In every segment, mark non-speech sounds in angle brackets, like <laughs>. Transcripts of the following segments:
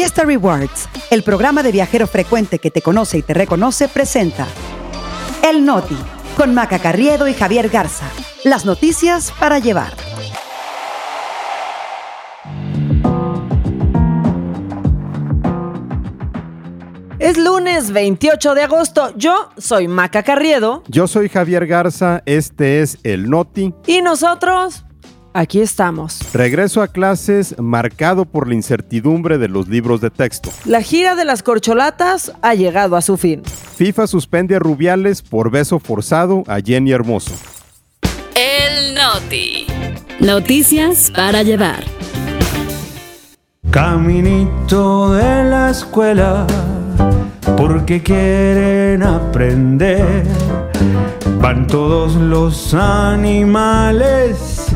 Fiesta Rewards, el programa de viajero frecuente que te conoce y te reconoce, presenta El Noti, con Maca Carriedo y Javier Garza. Las noticias para llevar. Es lunes 28 de agosto. Yo soy Maca Carriedo. Yo soy Javier Garza. Este es El Noti. Y nosotros Aquí estamos. Regreso a clases marcado por la incertidumbre de los libros de texto. La gira de las corcholatas ha llegado a su fin. FIFA suspende a Rubiales por beso forzado a Jenny Hermoso. El Noti. Noticias para llevar. Caminito de la escuela, porque quieren aprender. Van todos los animales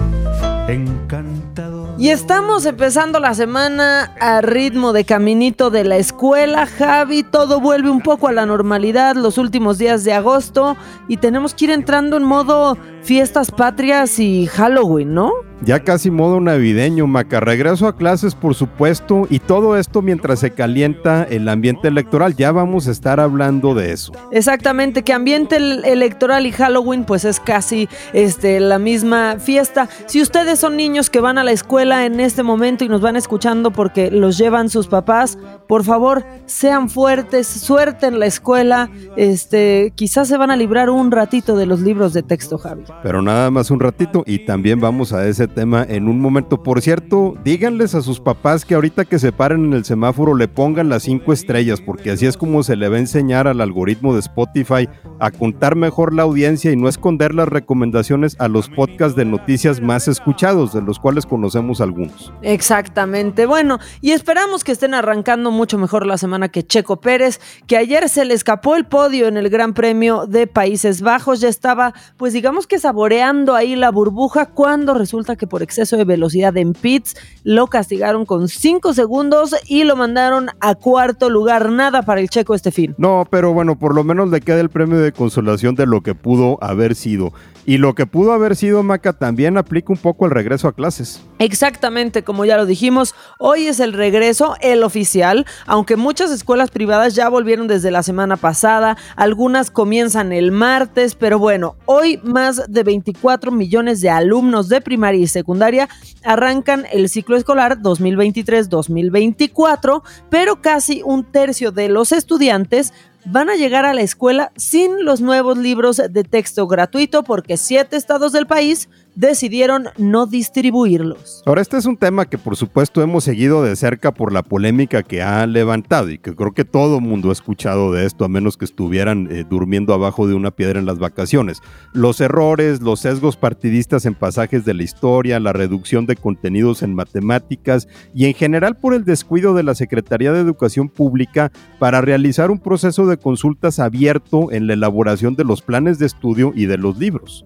y estamos empezando la semana a ritmo de caminito de la escuela, Javi. Todo vuelve un poco a la normalidad los últimos días de agosto y tenemos que ir entrando en modo fiestas patrias y Halloween, ¿no? Ya casi modo navideño, Maca. Regreso a clases, por supuesto, y todo esto mientras se calienta el ambiente electoral. Ya vamos a estar hablando de eso. Exactamente, que ambiente electoral y Halloween, pues es casi este, la misma fiesta. Si ustedes son niños que van a la escuela en este momento y nos van escuchando porque los llevan sus papás, por favor, sean fuertes, suerte en la escuela. Este, quizás se van a librar un ratito de los libros de texto, Javi. Pero nada más un ratito y también vamos a ese tema en un momento. Por cierto, díganles a sus papás que ahorita que se paren en el semáforo le pongan las cinco estrellas, porque así es como se le va a enseñar al algoritmo de Spotify a contar mejor la audiencia y no esconder las recomendaciones a los podcasts de noticias más escuchados, de los cuales conocemos algunos. Exactamente. Bueno, y esperamos que estén arrancando mucho mejor la semana que Checo Pérez, que ayer se le escapó el podio en el Gran Premio de Países Bajos, ya estaba, pues digamos que saboreando ahí la burbuja cuando resulta que por exceso de velocidad en pits lo castigaron con 5 segundos y lo mandaron a cuarto lugar. Nada para el checo este fin. No, pero bueno, por lo menos le queda el premio de consolación de lo que pudo haber sido. Y lo que pudo haber sido Maca también aplica un poco el regreso a clases. Exactamente, como ya lo dijimos, hoy es el regreso, el oficial, aunque muchas escuelas privadas ya volvieron desde la semana pasada, algunas comienzan el martes, pero bueno, hoy más de 24 millones de alumnos de primaria y secundaria arrancan el ciclo escolar 2023-2024, pero casi un tercio de los estudiantes van a llegar a la escuela sin los nuevos libros de texto gratuito porque siete estados del país decidieron no distribuirlos. Ahora, este es un tema que por supuesto hemos seguido de cerca por la polémica que ha levantado y que creo que todo mundo ha escuchado de esto, a menos que estuvieran eh, durmiendo abajo de una piedra en las vacaciones. Los errores, los sesgos partidistas en pasajes de la historia, la reducción de contenidos en matemáticas y en general por el descuido de la Secretaría de Educación Pública para realizar un proceso de consultas abierto en la elaboración de los planes de estudio y de los libros.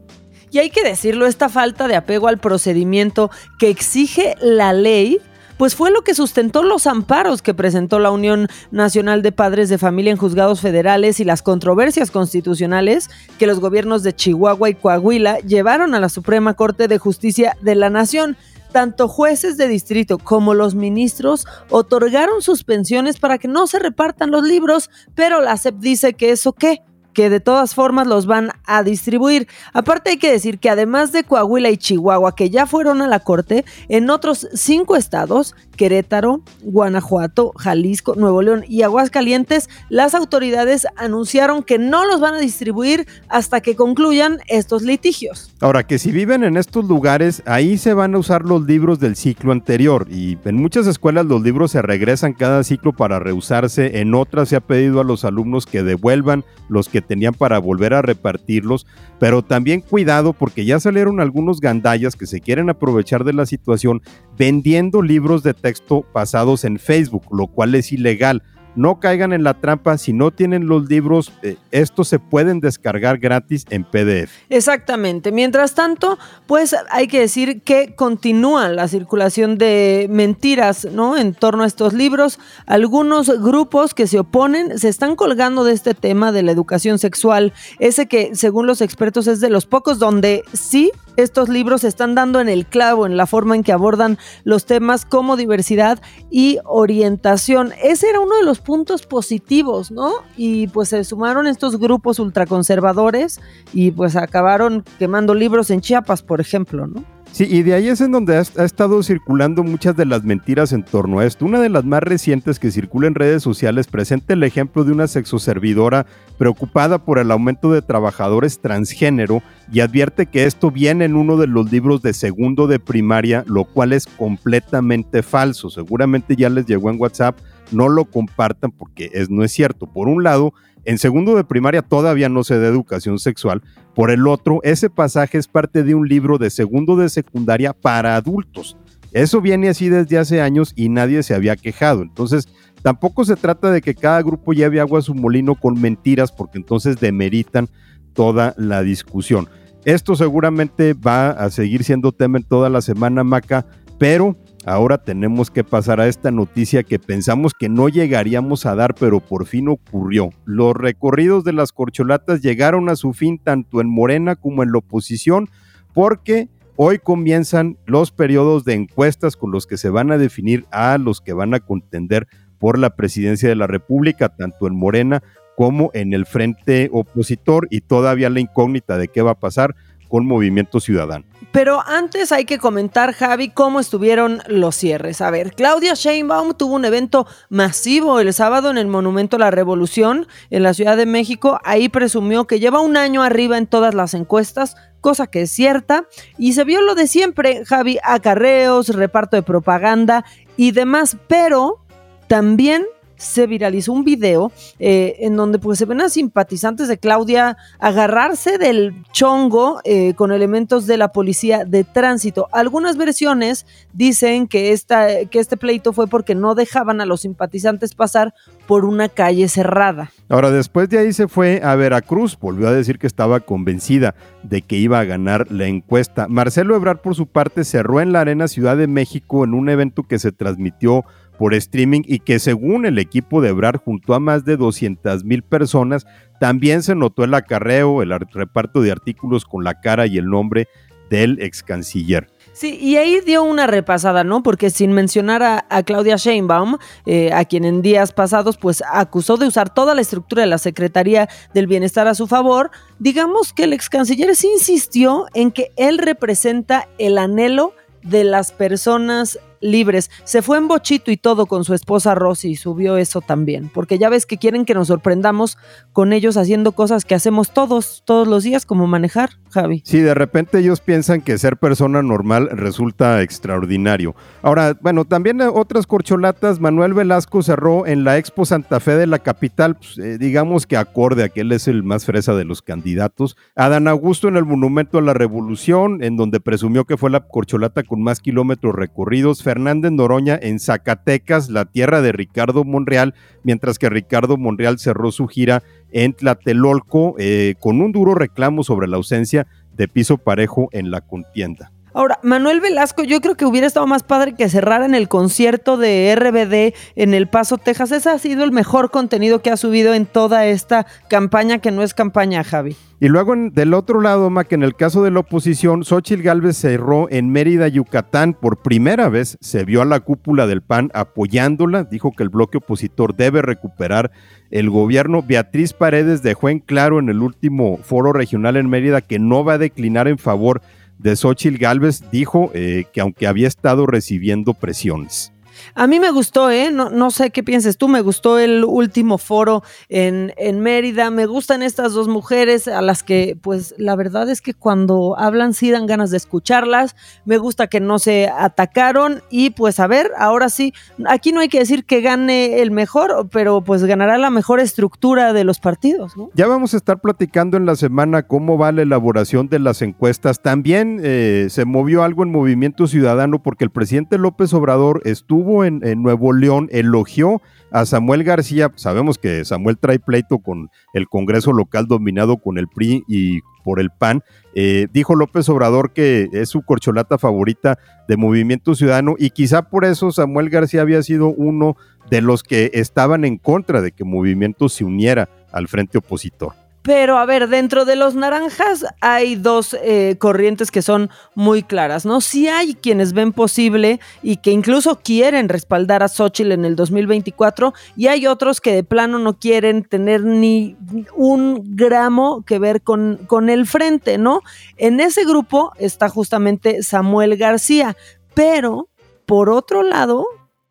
Y hay que decirlo, esta falta de apego al procedimiento que exige la ley pues fue lo que sustentó los amparos que presentó la Unión Nacional de Padres de Familia en juzgados federales y las controversias constitucionales que los gobiernos de Chihuahua y Coahuila llevaron a la Suprema Corte de Justicia de la Nación. Tanto jueces de distrito como los ministros otorgaron suspensiones para que no se repartan los libros, pero la SEP dice que eso qué, que de todas formas los van a distribuir. Aparte hay que decir que además de Coahuila y Chihuahua, que ya fueron a la corte, en otros cinco estados, Querétaro, Guanajuato, Jalisco, Nuevo León y Aguascalientes, las autoridades anunciaron que no los van a distribuir hasta que concluyan estos litigios. Ahora, que si viven en estos lugares, ahí se van a usar los libros del ciclo anterior y en muchas escuelas los libros se regresan cada ciclo para reusarse, en otras se ha pedido a los alumnos que devuelvan los que tenían para volver a repartirlos, pero también cuidado porque ya salieron algunos gandallas que se quieren aprovechar de la situación vendiendo libros de texto basados en Facebook, lo cual es ilegal no caigan en la trampa, si no tienen los libros, eh, estos se pueden descargar gratis en PDF. Exactamente. Mientras tanto, pues hay que decir que continúa la circulación de mentiras, ¿no? En torno a estos libros. Algunos grupos que se oponen se están colgando de este tema de la educación sexual, ese que según los expertos es de los pocos donde sí estos libros están dando en el clavo en la forma en que abordan los temas como diversidad y orientación. Ese era uno de los puntos positivos, ¿no? Y pues se sumaron estos grupos ultraconservadores y pues acabaron quemando libros en Chiapas, por ejemplo, ¿no? Sí, y de ahí es en donde ha, estado circulando muchas de las mentiras en torno a esto. Una de las más recientes que circula en redes sociales presenta el ejemplo de una sexoservidora preocupada por el aumento de trabajadores transgénero y advierte que esto viene en uno de los libros de segundo de primaria, lo cual es completamente falso. Seguramente ya les llegó en WhatsApp, no lo compartan porque es, no es cierto. Por un lado, en segundo de primaria todavía no se da educación sexual. Por el otro, ese pasaje es parte de un libro de segundo de secundaria para adultos. Eso viene así desde hace años y nadie se había quejado. Entonces, tampoco se trata de que cada grupo lleve agua a su molino con mentiras, porque entonces demeritan toda la discusión. Esto seguramente va a seguir siendo tema en toda la semana, Maca, pero ahora tenemos que pasar a esta noticia que pensamos que no llegaríamos a dar, pero por fin ocurrió. Los recorridos de las corcholatas llegaron a su fin tanto en Morena como en la oposición, porque hoy comienzan los periodos de encuestas con los que se van a definir a los que van a contender por la presidencia de la República, tanto en Morena como en el frente opositor y todavía la incógnita de qué va a pasar con Movimiento Ciudadano. Pero antes hay que comentar, Javi, cómo estuvieron los cierres. A ver, Claudia Sheinbaum tuvo un evento masivo el sábado en el Monumento a la Revolución en la Ciudad de México. Ahí presumió que lleva un año arriba en todas las encuestas, cosa que es cierta. Y se vio lo de siempre, Javi, acarreos, reparto de propaganda y demás. Pero también se viralizó un video eh, en donde pues se ven a simpatizantes de Claudia agarrarse del chongo eh, con elementos de la policía de tránsito. Algunas versiones dicen que, esta, que este pleito fue porque no dejaban a los simpatizantes pasar por una calle cerrada. Ahora, después de ahí se fue a Veracruz, volvió a decir que estaba convencida de que iba a ganar la encuesta. Marcelo Ebrard, por su parte, cerró en la Arena Ciudad de México en un evento que se transmitió por streaming y que según el equipo de Ebrar juntó a más de 200 mil personas, también se notó el acarreo, el reparto de artículos con la cara y el nombre del ex canciller. Sí, y ahí dio una repasada, ¿no? Porque sin mencionar a, a Claudia Sheinbaum, eh, a quien en días pasados pues acusó de usar toda la estructura de la Secretaría del Bienestar a su favor, digamos que el ex canciller sí insistió en que él representa el anhelo de las personas libres. Se fue en bochito y todo con su esposa Rosy y subió eso también, porque ya ves que quieren que nos sorprendamos con ellos haciendo cosas que hacemos todos, todos los días, como manejar, Javi. Sí, de repente ellos piensan que ser persona normal resulta extraordinario. Ahora, bueno, también otras corcholatas, Manuel Velasco cerró en la Expo Santa Fe de la capital, pues, eh, digamos que acorde a que él es el más fresa de los candidatos. Adán Augusto en el Monumento a la Revolución, en donde presumió que fue la corcholata con más kilómetros recorridos. Fernández Noroña en Zacatecas, la tierra de Ricardo Monreal, mientras que Ricardo Monreal cerró su gira en Tlatelolco eh, con un duro reclamo sobre la ausencia de piso parejo en la contienda. Ahora, Manuel Velasco, yo creo que hubiera estado más padre que cerraran el concierto de RBD en El Paso, Texas. Ese ha sido el mejor contenido que ha subido en toda esta campaña, que no es campaña, Javi. Y luego del otro lado, Mac, en el caso de la oposición, Xochitl Gálvez cerró en Mérida, Yucatán. Por primera vez se vio a la cúpula del PAN apoyándola. Dijo que el bloque opositor debe recuperar el gobierno. Beatriz Paredes dejó en claro en el último foro regional en Mérida que no va a declinar en favor de Xochitl Galvez dijo eh, que aunque había estado recibiendo presiones. A mí me gustó, ¿eh? No, no sé qué pienses tú, me gustó el último foro en, en, Mérida, me gustan estas dos mujeres a las que, pues, la verdad es que cuando hablan sí dan ganas de escucharlas, me gusta que no se atacaron y pues a ver, ahora sí, aquí no hay que decir que gane el mejor, pero pues ganará la mejor estructura de los partidos. Ya vamos a estar platicando en la semana cómo va la elaboración de las encuestas. También eh, se movió algo en Movimiento Ciudadano porque el presidente López Obrador estuvo en Nuevo León, elogió a Samuel García. Sabemos que Samuel trae pleito con el Congreso local dominado con el PRI y por el PAN. Eh, dijo López Obrador que es su corcholata favorita de Movimiento Ciudadano y quizá por eso Samuel García había sido uno de los que estaban en contra de que Movimiento se uniera al frente opositor. Pero a ver, dentro de los naranjas hay dos eh, corrientes que son muy claras, ¿no? Sí hay quienes ven posible y que incluso quieren respaldar a Xochitl en el 2024 y hay otros que de plano no quieren tener ni un gramo que ver con, con el frente, ¿no? En ese grupo está justamente Samuel García, pero por otro lado,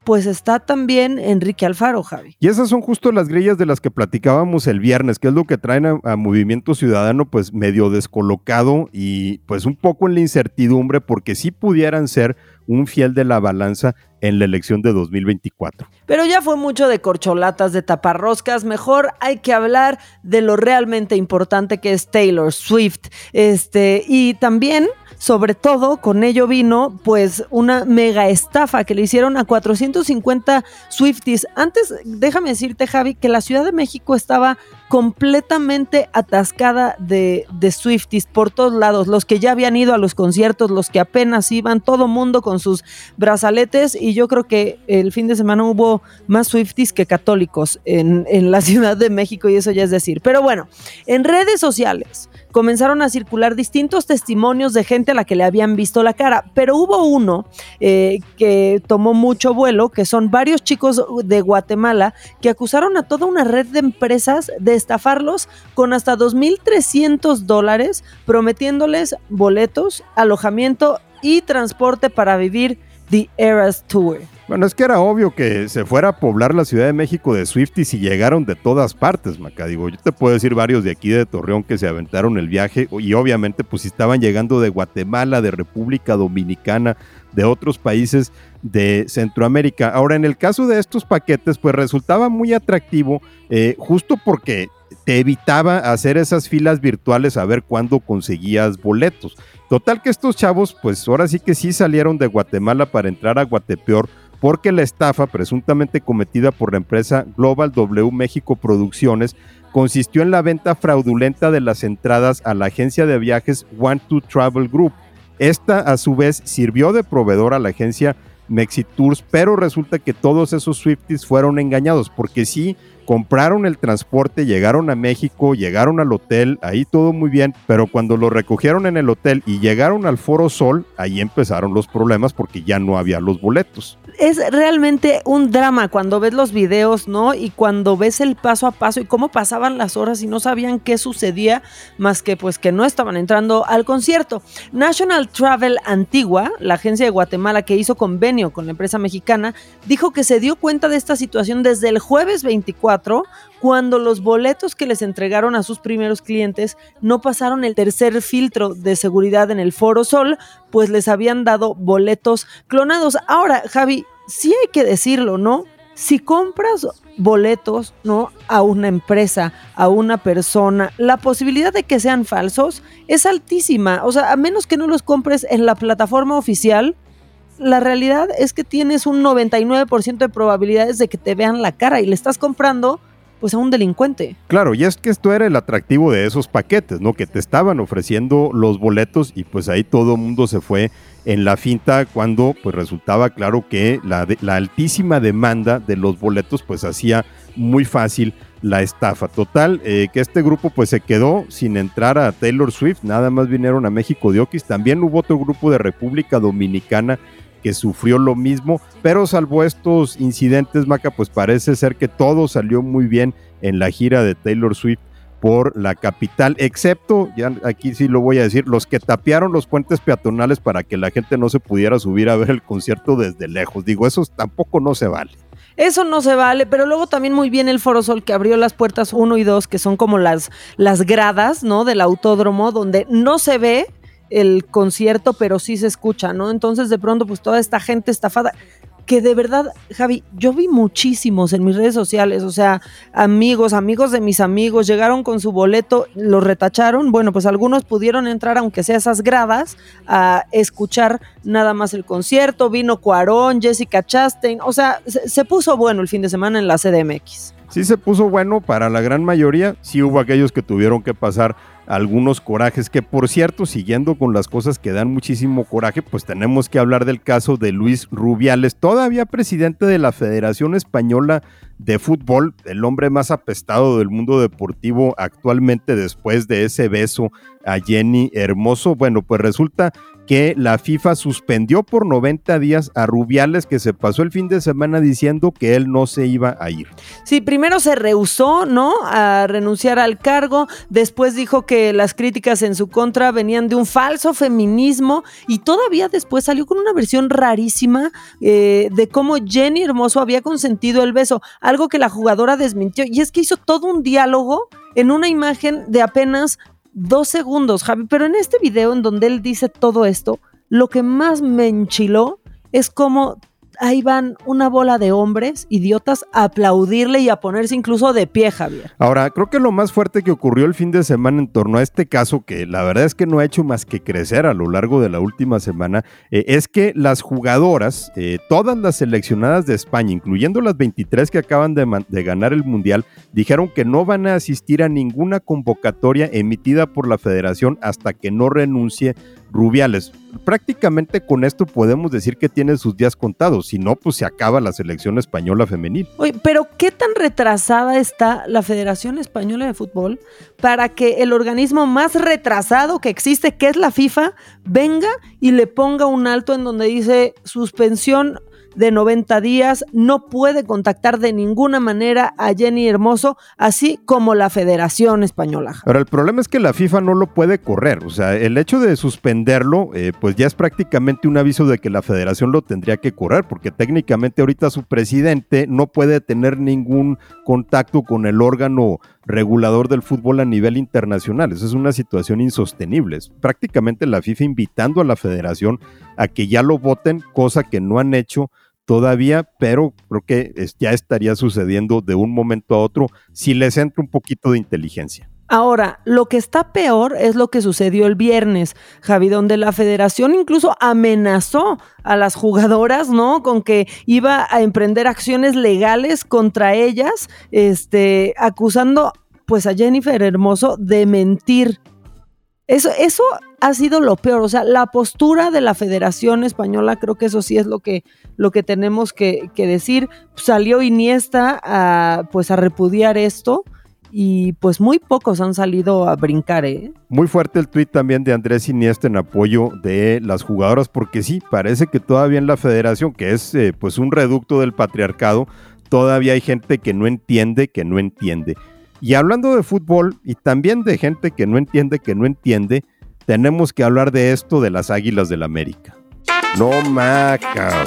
pues está también Enrique Alfaro, Javi. Y esas son justo las grillas de las que platicábamos el viernes, que es lo que traen a, a, Movimiento Ciudadano pues medio descolocado y pues un poco en la incertidumbre porque sí pudieran ser un fiel de la balanza en la elección de 2024. Pero ya fue mucho de corcholatas, de taparroscas, mejor hay que hablar de lo realmente importante que es Taylor Swift. Este, y también sobre todo con ello vino pues una mega estafa que le hicieron a 450 Swifties. Antes, déjame decirte Javi, que la Ciudad de México estaba completamente atascada de, de Swifties por todos lados, los que ya habían ido a los conciertos, los que apenas iban, todo mundo con sus brazaletes. Y yo creo que el fin de semana hubo más Swifties que católicos en, en la <laughs> Ciudad de México y eso ya es decir. Pero bueno, en redes sociales comenzaron a circular distintos testimonios de gente a la que le habían visto la cara, pero hubo uno eh, que tomó mucho vuelo, que son varios chicos de Guatemala que acusaron a toda una red de empresas de estafarlos con hasta 2.300 dólares, prometiéndoles boletos, alojamiento y transporte para vivir The Eras Tour. Bueno, es que era obvio que se fuera a poblar la Ciudad de México de Swifties y llegaron de todas partes, Maca. Digo, yo te puedo decir varios de aquí de Torreón que se aventaron el viaje y obviamente pues estaban llegando de Guatemala, de República Dominicana, de otros países de Centroamérica. Ahora, en el caso de estos paquetes, pues resultaba muy atractivo eh, justo porque te evitaba hacer esas filas virtuales a ver cuándo conseguías boletos. Total que estos chavos, pues ahora sí que sí salieron de Guatemala para entrar a Guatepeor porque la estafa presuntamente cometida por la empresa Global W México Producciones consistió en la venta fraudulenta de las entradas a la agencia de viajes One to Travel Group. Esta a su vez sirvió de proveedor a la agencia Mexitours, pero resulta que todos esos Swifties fueron engañados porque sí compraron el transporte, llegaron a México, llegaron al hotel, ahí todo muy bien, pero cuando lo recogieron en el hotel y llegaron al Foro Sol, ahí empezaron los problemas porque ya no había los boletos. Es realmente un drama cuando ves los videos, ¿no? Y cuando ves el paso a paso y cómo pasaban las horas y no sabían qué sucedía, más que pues que no estaban entrando al concierto. National Travel Antigua, la agencia de Guatemala que hizo convenio con la empresa mexicana, dijo que se dio cuenta de esta situación desde el jueves 24 cuando los boletos que les entregaron a sus primeros clientes no pasaron el tercer filtro de seguridad en el Foro Sol, pues les habían dado boletos clonados. Ahora, Javi, sí hay que decirlo, ¿no? Si compras boletos, ¿no? A una empresa, a una persona, la posibilidad de que sean falsos es altísima. O sea, a menos que no los compres en la plataforma oficial, la realidad es que tienes un 99% de probabilidades de que te vean la cara y le estás comprando pues a un delincuente. Claro, y es que esto era el atractivo de esos paquetes, ¿no? Que te estaban ofreciendo los boletos y pues ahí todo el mundo se fue en la finta cuando pues resultaba claro que la, la altísima demanda de los boletos pues hacía muy fácil la estafa. Total, eh, que este grupo pues se quedó sin entrar a Taylor Swift, nada más vinieron a México de Oquis. También hubo otro grupo de República Dominicana que sufrió lo mismo, pero salvo estos incidentes, Maca, pues parece ser que todo salió muy bien en la gira de Taylor Swift por la capital, excepto, ya aquí sí lo voy a decir, los que tapearon los puentes peatonales para que la gente no se pudiera subir a ver el concierto desde lejos. Digo, eso tampoco no se vale. Eso no se vale, pero luego también muy bien el Foro Sol que abrió las puertas 1 y 2, que son como las, las gradas, ¿no? Del autódromo, donde no se ve el concierto, pero sí se escucha, ¿no? Entonces de pronto pues toda esta gente estafada que de verdad, Javi, yo vi muchísimos en mis redes sociales, o sea, amigos, amigos de mis amigos, llegaron con su boleto, lo retacharon, bueno, pues algunos pudieron entrar, aunque sea esas gradas, a escuchar nada más el concierto, vino Cuarón, Jessica Chastain, o sea, se, se puso bueno el fin de semana en la CDMX. Sí se puso bueno para la gran mayoría, sí hubo aquellos que tuvieron que pasar algunos corajes, que por cierto, siguiendo con las cosas que dan muchísimo coraje, pues tenemos que hablar del caso de Luis Rubiales, todavía presidente de la Federación Española de Fútbol, el hombre más apestado del mundo deportivo actualmente después de ese beso a Jenny Hermoso. Bueno, pues resulta que la FIFA suspendió por 90 días a Rubiales, que se pasó el fin de semana diciendo que él no se iba a ir. Sí, primero se rehusó, ¿no? A renunciar al cargo, después dijo que las críticas en su contra venían de un falso feminismo y todavía después salió con una versión rarísima eh, de cómo Jenny Hermoso había consentido el beso, algo que la jugadora desmintió y es que hizo todo un diálogo en una imagen de apenas dos segundos, Javi. Pero en este video en donde él dice todo esto, lo que más me enchiló es cómo ahí van una bola de hombres idiotas a aplaudirle y a ponerse incluso de pie, Javier. Ahora, creo que lo más fuerte que ocurrió el fin de semana en torno a este caso, que la verdad es que no ha hecho más que crecer a lo largo de la última semana, eh, es que las jugadoras, eh, todas las seleccionadas de España, incluyendo las 23 que acaban de, de ganar el Mundial, dijeron que no van a asistir a ninguna convocatoria emitida por la federación hasta que no renuncie Rubiales. Prácticamente con esto podemos decir que tiene sus días contados, si no, pues se acaba la selección española femenil. Oye, pero ¿qué tan retrasada está la Federación Española de Fútbol para que el organismo más retrasado que existe, que es la FIFA, venga y le ponga un alto en donde dice suspensión de 90 días, no puede contactar de ninguna manera a Jenny Hermoso, así como la Federación Española. Ahora, el problema es que la FIFA no lo puede correr, o sea, el hecho de suspenderlo, eh, pues ya es prácticamente un aviso de que la federación lo tendría que correr, porque técnicamente ahorita su presidente no puede tener ningún contacto con el órgano regulador del fútbol a nivel internacional. Esa es una situación insostenible. Es prácticamente la FIFA invitando a la federación a que ya lo voten, cosa que no han hecho todavía, pero creo que ya estaría sucediendo de un momento a otro si les entra un poquito de inteligencia. Ahora, lo que está peor es lo que sucedió el viernes, Javi, donde la federación incluso amenazó a las jugadoras, ¿no? Con que iba a emprender acciones legales contra ellas, este, acusando pues a Jennifer Hermoso de mentir. Eso, eso ha sido lo peor. O sea, la postura de la Federación Española, creo que eso sí es lo que, lo que tenemos que, que decir. Salió Iniesta a, pues, a repudiar esto y pues muy pocos han salido a brincar, ¿eh? Muy fuerte el tuit también de Andrés Iniesta en apoyo de las jugadoras, porque sí, parece que todavía en la federación, que es eh, pues un reducto del patriarcado, todavía hay gente que no entiende, que no entiende. Y hablando de fútbol y también de gente que no entiende, que no entiende, tenemos que hablar de esto de las Águilas del América. No maca.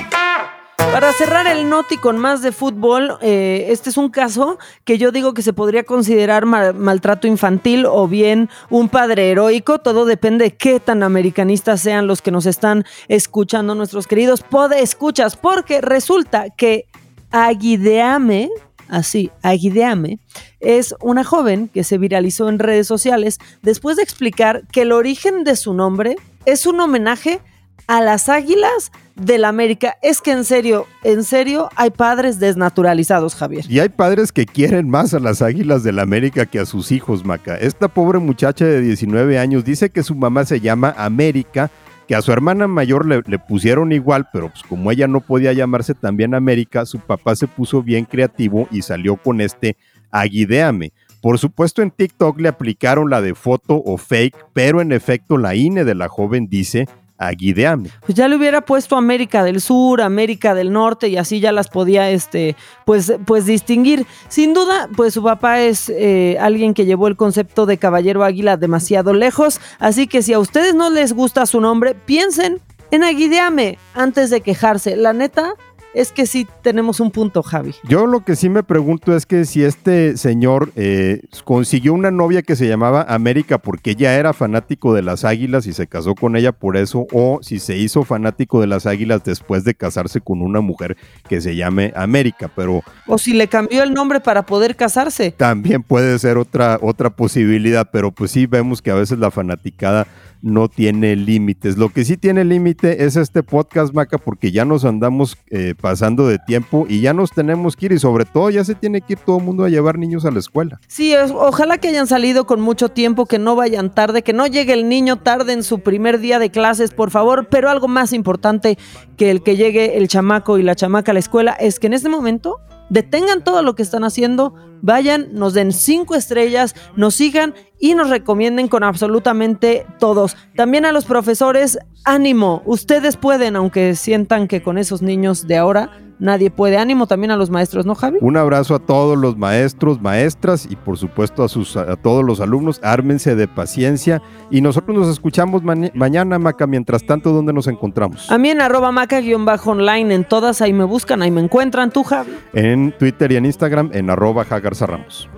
Para cerrar el noti con más de fútbol, eh, este es un caso que yo digo que se podría considerar mal, maltrato infantil o bien un padre heroico. Todo depende de qué tan americanistas sean los que nos están escuchando, nuestros queridos pode escuchas, porque resulta que Aguideame, así, Aguideame, es una joven que se viralizó en redes sociales después de explicar que el origen de su nombre es un homenaje a las águilas del América. Es que en serio, en serio, hay padres desnaturalizados, Javier. Y hay padres que quieren más a las águilas del América que a sus hijos, Maca. Esta pobre muchacha de 19 años dice que su mamá se llama América, que a su hermana mayor le, pusieron igual, pero pues como ella no podía llamarse también América, su papá se puso bien creativo y salió con este Aguideame. Por supuesto en TikTok le aplicaron la de foto o fake, pero en efecto la INE de la joven dice Aguideame. Pues ya le hubiera puesto América del Sur, América del Norte y así ya las podía este, pues, pues distinguir. Sin duda, pues su papá es eh, alguien que llevó el concepto de caballero águila demasiado lejos, así que si a ustedes no les gusta su nombre, piensen en Aguideame antes de quejarse. La neta, es que sí tenemos un punto, Javi. Yo lo que sí me pregunto es que si este señor eh, consiguió una novia que se llamaba América porque ella era fanático de las águilas y se casó con ella por eso, o si se hizo fanático de las águilas después de casarse con una mujer que se llame América, pero... O si le cambió el nombre para poder casarse. También puede ser otra, otra posibilidad, pero pues sí vemos que a veces la fanaticada no tiene límites. Lo que sí tiene límite es este podcast, Maca, porque ya nos andamos eh, pasando de tiempo y ya nos tenemos que ir y sobre todo ya se tiene que ir todo el mundo a llevar niños a la escuela. Sí, ojalá que hayan salido con mucho tiempo, que no vayan tarde, que no llegue el niño tarde en su primer día de clases, por favor, pero algo más importante que el que llegue el chamaco y la chamaca a la escuela es que en este momento detengan todo lo que están haciendo, vayan, nos den cinco estrellas, nos sigan y nos recomienden con absolutamente todos. También a los profesores, ánimo, ustedes pueden, aunque sientan que con esos niños de ahora nadie puede. Ánimo también a los maestros, ¿no, Javi? Un abrazo a todos los maestros, maestras y por supuesto a, sus, a todos los alumnos. Ármense de paciencia y nosotros nos escuchamos mañana, Maca. Mientras tanto, ¿dónde nos encontramos? A mí en arroba maca-online en todas, ahí me buscan, ahí me encuentran. ¿Tú, Javi? En Twitter y en Instagram en arroba Jagarza Ramos.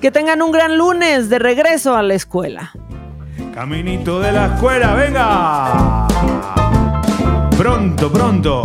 Que tengan un gran lunes de regreso a la escuela. Caminito de la escuela, venga. Pronto, pronto.